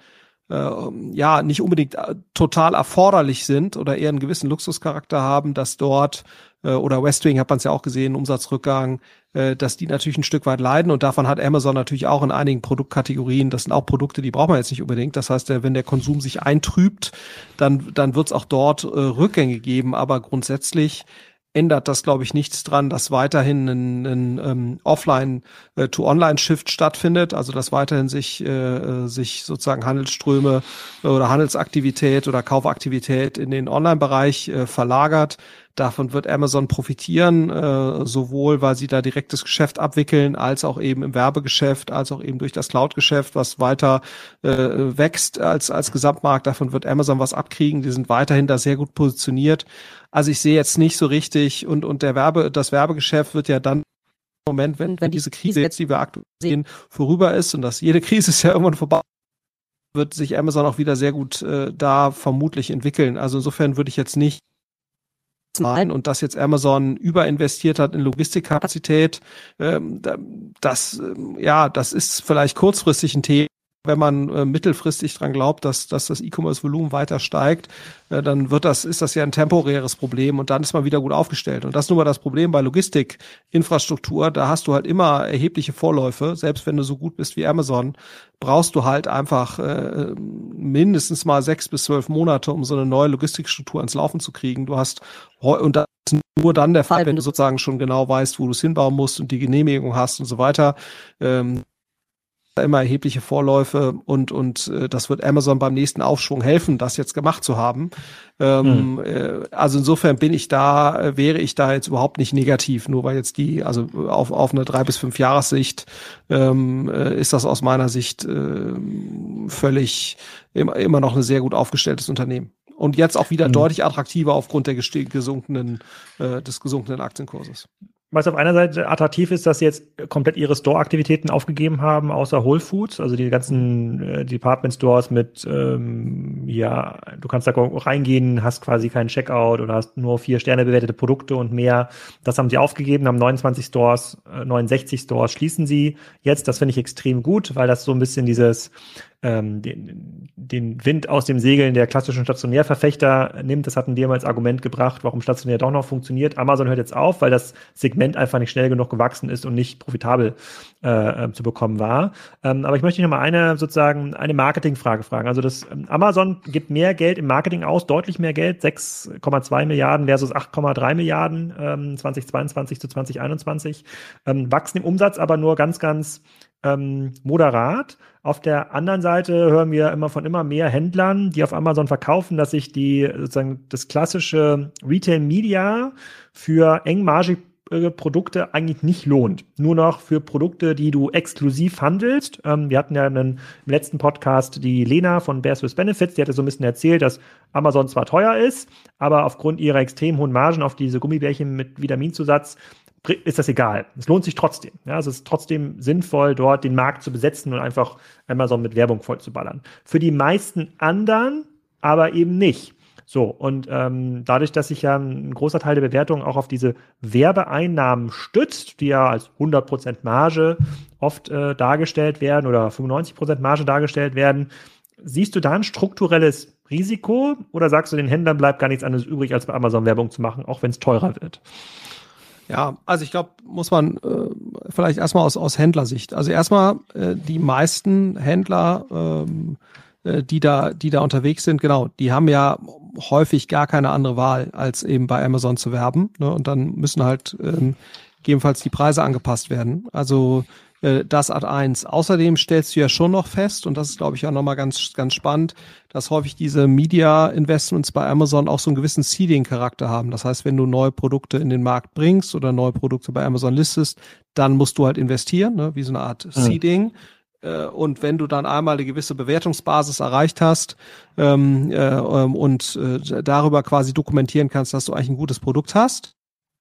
äh, ja nicht unbedingt äh, total erforderlich sind oder eher einen gewissen Luxuscharakter haben, dass dort äh, oder Westwing hat man es ja auch gesehen, Umsatzrückgang, äh, dass die natürlich ein Stück weit leiden und davon hat Amazon natürlich auch in einigen Produktkategorien, das sind auch Produkte, die braucht man jetzt nicht unbedingt. Das heißt, wenn der Konsum sich eintrübt, dann, dann wird es auch dort äh, Rückgänge geben, aber grundsätzlich ändert das, glaube ich, nichts dran, dass weiterhin ein, ein ähm, Offline-to-Online-Shift äh, stattfindet, also dass weiterhin sich, äh, äh, sich sozusagen Handelsströme oder Handelsaktivität oder Kaufaktivität in den Online-Bereich äh, verlagert. Davon wird Amazon profitieren, äh, sowohl weil sie da direktes Geschäft abwickeln, als auch eben im Werbegeschäft, als auch eben durch das Cloud-Geschäft, was weiter äh, wächst als, als Gesamtmarkt. Davon wird Amazon was abkriegen. Die sind weiterhin da sehr gut positioniert. Also ich sehe jetzt nicht so richtig und, und der Werbe, das Werbegeschäft wird ja dann Moment, wenn, wenn diese Krise jetzt, die wir aktuell sehen, vorüber ist und dass jede Krise ist ja irgendwann vorbei, wird sich Amazon auch wieder sehr gut äh, da vermutlich entwickeln. Also insofern würde ich jetzt nicht sein und dass jetzt Amazon überinvestiert hat in Logistikkapazität, ähm, das, ähm, ja, das ist vielleicht kurzfristig ein Thema wenn man äh, mittelfristig dran glaubt, dass, dass das E-Commerce-Volumen weiter steigt, äh, dann wird das, ist das ja ein temporäres Problem und dann ist man wieder gut aufgestellt. Und das ist nun mal das Problem bei Logistikinfrastruktur. Da hast du halt immer erhebliche Vorläufe. Selbst wenn du so gut bist wie Amazon, brauchst du halt einfach äh, mindestens mal sechs bis zwölf Monate, um so eine neue Logistikstruktur ans Laufen zu kriegen. Du hast und das ist nur dann der Fall, wenn du sozusagen schon genau weißt, wo du es hinbauen musst und die Genehmigung hast und so weiter. Ähm, immer erhebliche Vorläufe und und äh, das wird Amazon beim nächsten Aufschwung helfen, das jetzt gemacht zu haben. Ähm, mhm. äh, also insofern bin ich da, äh, wäre ich da jetzt überhaupt nicht negativ, nur weil jetzt die, also auf auf eine drei bis fünf Jahressicht ähm, äh, ist das aus meiner Sicht äh, völlig immer immer noch ein sehr gut aufgestelltes Unternehmen. Und jetzt auch wieder mhm. deutlich attraktiver aufgrund der gesunkenen, äh, des gesunkenen Aktienkurses was auf einer Seite attraktiv ist, dass sie jetzt komplett ihre Store-Aktivitäten aufgegeben haben, außer Whole Foods, also die ganzen äh, Department Stores mit, ähm, ja, du kannst da reingehen, hast quasi keinen Checkout oder hast nur vier Sterne bewertete Produkte und mehr. Das haben sie aufgegeben, haben 29 Stores, äh, 69 Stores schließen sie jetzt. Das finde ich extrem gut, weil das so ein bisschen dieses ähm, den, den Wind aus dem Segeln der klassischen Stationärverfechter nimmt. Das hatten wir mal als Argument gebracht, warum stationär doch noch funktioniert. Amazon hört jetzt auf, weil das Segment einfach nicht schnell genug gewachsen ist und nicht profitabel äh, äh zu bekommen war. Ähm, aber ich möchte noch mal eine sozusagen eine Marketingfrage fragen. Also das ähm, Amazon gibt mehr Geld im Marketing aus, deutlich mehr Geld, 6,2 Milliarden versus 8,3 Milliarden ähm, 2022 zu 2021, ähm, wachsen im Umsatz aber nur ganz, ganz ähm, moderat. Auf der anderen Seite hören wir immer von immer mehr Händlern, die auf Amazon verkaufen, dass sich die sozusagen das klassische Retail Media für engmargige Produkte eigentlich nicht lohnt. Nur noch für Produkte, die du exklusiv handelst. Ähm, wir hatten ja einen, im letzten Podcast die Lena von Bears with Benefits, die hatte so ein bisschen erzählt, dass Amazon zwar teuer ist, aber aufgrund ihrer extrem hohen Margen auf diese Gummibärchen mit Vitaminzusatz ist das egal. Es lohnt sich trotzdem. Ja, es ist trotzdem sinnvoll, dort den Markt zu besetzen und einfach Amazon mit Werbung voll zu ballern. Für die meisten anderen aber eben nicht. So, und ähm, dadurch, dass sich ja ein großer Teil der Bewertung auch auf diese Werbeeinnahmen stützt, die ja als 100% Marge oft äh, dargestellt werden oder 95% Marge dargestellt werden, siehst du da ein strukturelles Risiko oder sagst du, den Händlern bleibt gar nichts anderes übrig, als bei Amazon Werbung zu machen, auch wenn es teurer wird? Ja, also ich glaube, muss man äh, vielleicht erstmal aus, aus Händlersicht. Also erstmal äh, die meisten Händler, ähm, äh, die da, die da unterwegs sind, genau, die haben ja häufig gar keine andere Wahl, als eben bei Amazon zu werben. Ne? Und dann müssen halt ähm, gegebenenfalls die Preise angepasst werden. Also äh, das Ad 1. Außerdem stellst du ja schon noch fest, und das ist, glaube ich, auch nochmal ganz, ganz spannend, dass häufig diese Media-Investments bei Amazon auch so einen gewissen Seeding-Charakter haben. Das heißt, wenn du neue Produkte in den Markt bringst oder neue Produkte bei Amazon listest, dann musst du halt investieren, ne? wie so eine Art mhm. Seeding. Äh, und wenn du dann einmal eine gewisse Bewertungsbasis erreicht hast ähm, äh, ähm, und äh, darüber quasi dokumentieren kannst, dass du eigentlich ein gutes Produkt hast,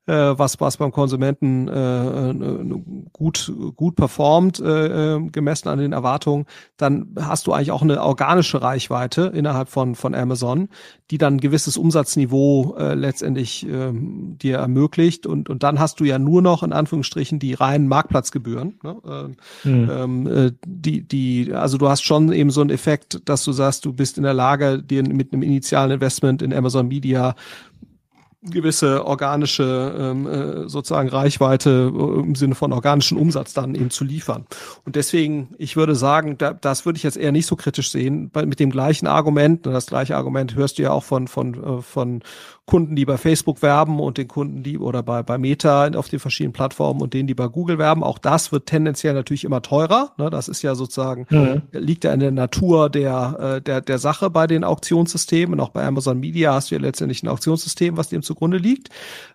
was, was beim Konsumenten äh, äh, gut, gut performt, äh, äh, gemessen an den Erwartungen, dann hast du eigentlich auch eine organische Reichweite innerhalb von, von Amazon, die dann ein gewisses Umsatzniveau äh, letztendlich äh, dir ermöglicht. Und, und dann hast du ja nur noch in Anführungsstrichen die reinen Marktplatzgebühren. Ne? Mhm. Ähm, äh, die, die, also du hast schon eben so einen Effekt, dass du sagst, du bist in der Lage, dir mit einem initialen Investment in Amazon Media gewisse organische ähm, äh, sozusagen Reichweite äh, im Sinne von organischen Umsatz dann eben zu liefern. Und deswegen, ich würde sagen, da, das würde ich jetzt eher nicht so kritisch sehen, weil mit dem gleichen Argument, das gleiche Argument hörst du ja auch von, von, äh, von Kunden, die bei Facebook werben und den Kunden, die oder bei, bei Meta auf den verschiedenen Plattformen und denen, die bei Google werben. Auch das wird tendenziell natürlich immer teurer. Ne? Das ist ja sozusagen, mhm. liegt ja in der Natur der, äh, der, der Sache bei den Auktionssystemen. Und auch bei Amazon Media hast du ja letztendlich ein Auktionssystem, was dem zugrunde liegt.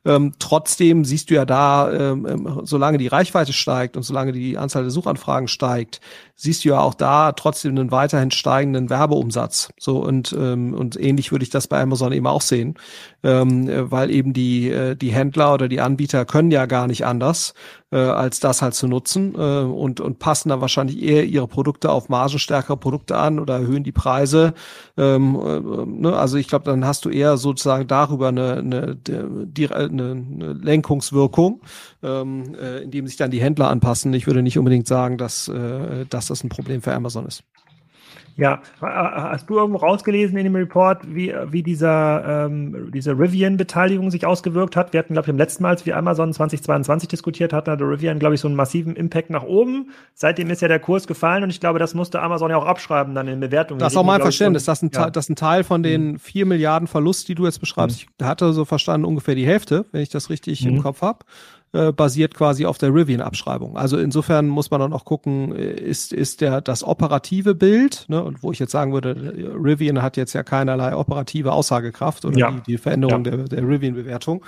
Ähm, trotzdem siehst du ja da, ähm, ähm solange die Reichweite steigt und solange die Anzahl der Suchanfragen steigt, siehst du ja auch da trotzdem einen weiterhin steigenden Werbeumsatz. So und ähm, und ähnlich würde ich das bei Amazon eben auch sehen, ähm, weil eben die äh, die Händler oder die Anbieter können ja gar nicht anders äh, als das halt zu nutzen äh, und und passen dann wahrscheinlich eher ihre Produkte auf margenstärkere Produkte an oder erhöhen die Preise. Ähm, äh, ne? Also ich glaube, dann hast du eher sozusagen darüber eine eine, die, eine, eine Lenkungswirkung, ähm, äh, indem sich dann die Händler anpassen. Ich würde nicht unbedingt sagen, dass äh, dass das ein Problem für Amazon ist. Ja, hast du irgendwo rausgelesen in dem Report, wie, wie dieser, ähm, diese Rivian-Beteiligung sich ausgewirkt hat? Wir hatten, glaube ich, im letzten Mal, als wir Amazon 2022 diskutiert hatten, hatte Rivian, glaube ich, so einen massiven Impact nach oben. Seitdem ist ja der Kurs gefallen und ich glaube, das musste Amazon ja auch abschreiben dann in Bewertungen. Das ist auch mein Verständnis. Das ist, ein, ja. das ist ein Teil von den mhm. vier Milliarden Verlust, die du jetzt beschreibst. Mhm. Ich hatte so verstanden ungefähr die Hälfte, wenn ich das richtig mhm. im Kopf habe. Äh, basiert quasi auf der Rivian-Abschreibung. Also insofern muss man dann auch gucken, äh, ist, ist der, das operative Bild, ne, und wo ich jetzt sagen würde, Rivian hat jetzt ja keinerlei operative Aussagekraft oder ja. die, die Veränderung ja. der, der Rivian-Bewertung.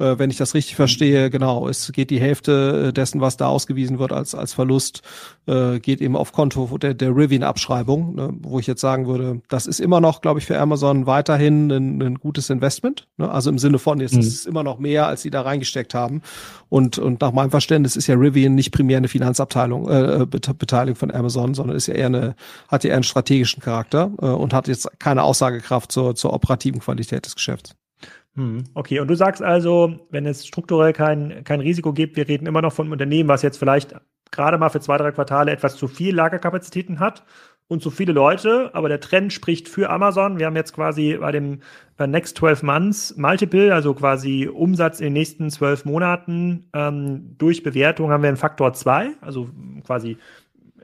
Äh, wenn ich das richtig verstehe, genau, es geht die Hälfte dessen, was da ausgewiesen wird als, als Verlust, äh, geht eben auf Konto der, der Rivian-Abschreibung, ne, wo ich jetzt sagen würde, das ist immer noch, glaube ich, für Amazon weiterhin ein, ein gutes Investment. Ne? Also im Sinne von, jetzt mhm. ist es immer noch mehr, als sie da reingesteckt haben. Und, und nach meinem Verständnis ist ja Rivian nicht primär eine Finanzabteilung, äh, Beteiligung von Amazon, sondern ist ja eher eine, hat ja eher einen strategischen Charakter äh, und hat jetzt keine Aussagekraft zur, zur operativen Qualität des Geschäfts. Hm, okay, und du sagst also, wenn es strukturell kein, kein Risiko gibt, wir reden immer noch von einem Unternehmen, was jetzt vielleicht gerade mal für zwei, drei Quartale etwas zu viel Lagerkapazitäten hat und zu viele Leute, aber der Trend spricht für Amazon. Wir haben jetzt quasi bei dem bei Next 12 Months Multiple, also quasi Umsatz in den nächsten zwölf Monaten ähm, durch Bewertung haben wir einen Faktor zwei, also quasi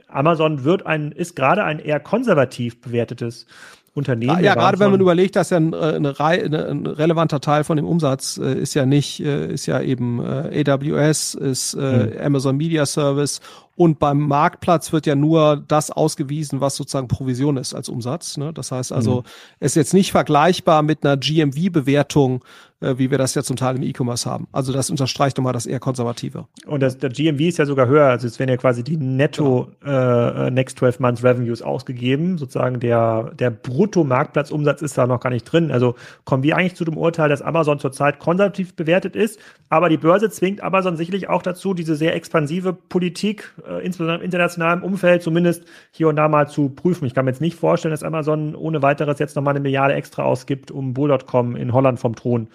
Amazon wird ein, ist gerade ein eher konservativ bewertetes Unternehmen. Ah, ja, gerade wenn man überlegt, dass ja ein, äh, eine, eine, ein relevanter Teil von dem Umsatz äh, ist ja nicht, äh, ist ja eben äh, AWS, ist äh, mhm. Amazon Media Service und beim Marktplatz wird ja nur das ausgewiesen, was sozusagen Provision ist als Umsatz. Ne? Das heißt also, mhm. ist jetzt nicht vergleichbar mit einer GMV-Bewertung, äh, wie wir das ja zum Teil im E-Commerce haben. Also das unterstreicht nochmal das eher konservative. Und das, der GMV ist ja sogar höher. Also es werden ja quasi die Netto genau. äh, Next 12 Months Revenues ausgegeben. Sozusagen der, der Brutto-Marktplatzumsatz ist da noch gar nicht drin. Also kommen wir eigentlich zu dem Urteil, dass Amazon zurzeit konservativ bewertet ist. Aber die Börse zwingt Amazon sicherlich auch dazu, diese sehr expansive Politik äh, insbesondere im internationalen Umfeld zumindest hier und da mal zu prüfen. Ich kann mir jetzt nicht vorstellen, dass Amazon ohne weiteres jetzt nochmal eine Milliarde extra ausgibt, um Bull.com in Holland vom Thron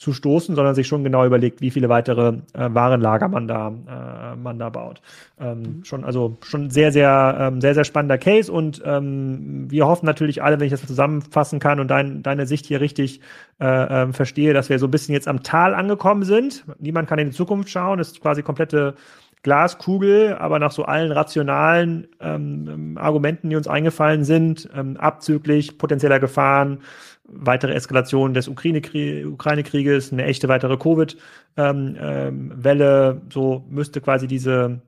zu stoßen, sondern sich schon genau überlegt, wie viele weitere äh, Warenlager man da, äh, man da baut. Ähm, schon, also schon sehr, sehr, ähm, sehr, sehr spannender Case und ähm, wir hoffen natürlich alle, wenn ich das zusammenfassen kann und dein, deine Sicht hier richtig äh, äh, verstehe, dass wir so ein bisschen jetzt am Tal angekommen sind. Niemand kann in die Zukunft schauen, das ist quasi komplette Glaskugel, aber nach so allen rationalen ähm, Argumenten, die uns eingefallen sind, ähm, abzüglich potenzieller Gefahren, weitere Eskalation des Ukraine-Krieges, eine echte weitere Covid-Welle, ähm, ähm, so müsste quasi diese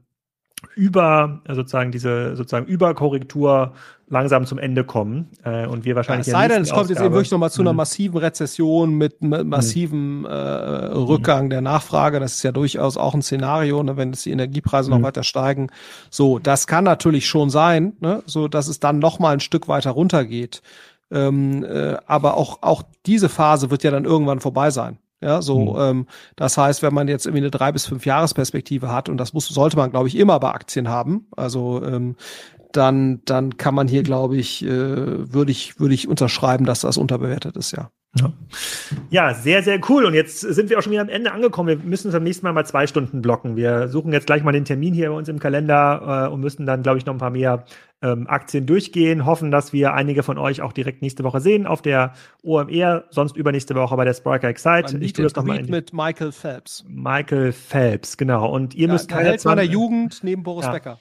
über, äh, sozusagen diese sozusagen Überkorrektur langsam zum Ende kommen äh, und wir wahrscheinlich. Ja, es sei denn, es kommt Ausgabe, jetzt eben wirklich nochmal zu einer hm. massiven Rezession mit, mit hm. massivem äh, Rückgang der Nachfrage. Das ist ja durchaus auch ein Szenario, ne, wenn jetzt die Energiepreise noch hm. weiter steigen. So, das kann natürlich schon sein, ne, so dass es dann nochmal ein Stück weiter runtergeht. Ähm, äh, aber auch auch diese Phase wird ja dann irgendwann vorbei sein. Ja, so, mhm. ähm, das heißt, wenn man jetzt irgendwie eine drei bis fünf Jahresperspektive hat, und das muss, sollte man, glaube ich, immer bei Aktien haben, also ähm, dann, dann kann man hier, glaube ich, äh, würde ich, würde ich unterschreiben, dass das unterbewertet ist, ja. Ja. ja, sehr, sehr cool. Und jetzt sind wir auch schon wieder am Ende angekommen. Wir müssen uns am nächsten Mal mal zwei Stunden blocken. Wir suchen jetzt gleich mal den Termin hier bei uns im Kalender äh, und müssen dann, glaube ich, noch ein paar mehr ähm, Aktien durchgehen. Hoffen, dass wir einige von euch auch direkt nächste Woche sehen auf der OMR, sonst übernächste Woche bei der Spriker Excite. Ich tue das nochmal mit Michael Phelps. Michael Phelps, genau. Und ihr ja, müsst keine Held meiner Jugend neben Boris ja. Becker.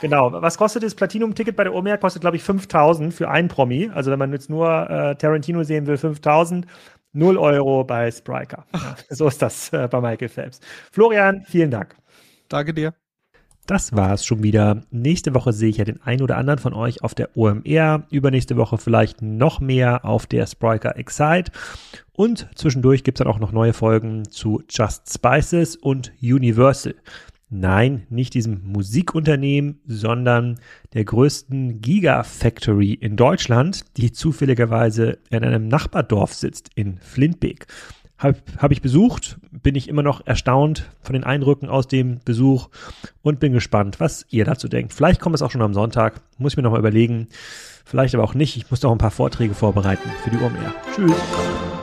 Genau. Was kostet das Platinum-Ticket bei der OMR? Kostet, glaube ich, 5000 für einen Promi. Also, wenn man jetzt nur äh, Tarantino sehen will, 5000. 0 Euro bei Spriker. Ja, so ist das äh, bei Michael Phelps. Florian, vielen Dank. Danke dir. Das war es schon wieder. Nächste Woche sehe ich ja den einen oder anderen von euch auf der OMR. Übernächste Woche vielleicht noch mehr auf der Spriker Excite. Und zwischendurch gibt es dann auch noch neue Folgen zu Just Spices und Universal. Nein, nicht diesem Musikunternehmen, sondern der größten Gigafactory in Deutschland, die zufälligerweise in einem Nachbardorf sitzt, in Flintbeek. Habe hab ich besucht, bin ich immer noch erstaunt von den Eindrücken aus dem Besuch und bin gespannt, was ihr dazu denkt. Vielleicht kommt es auch schon am Sonntag, muss ich mir nochmal überlegen. Vielleicht aber auch nicht. Ich muss doch ein paar Vorträge vorbereiten für die OMR. Tschüss.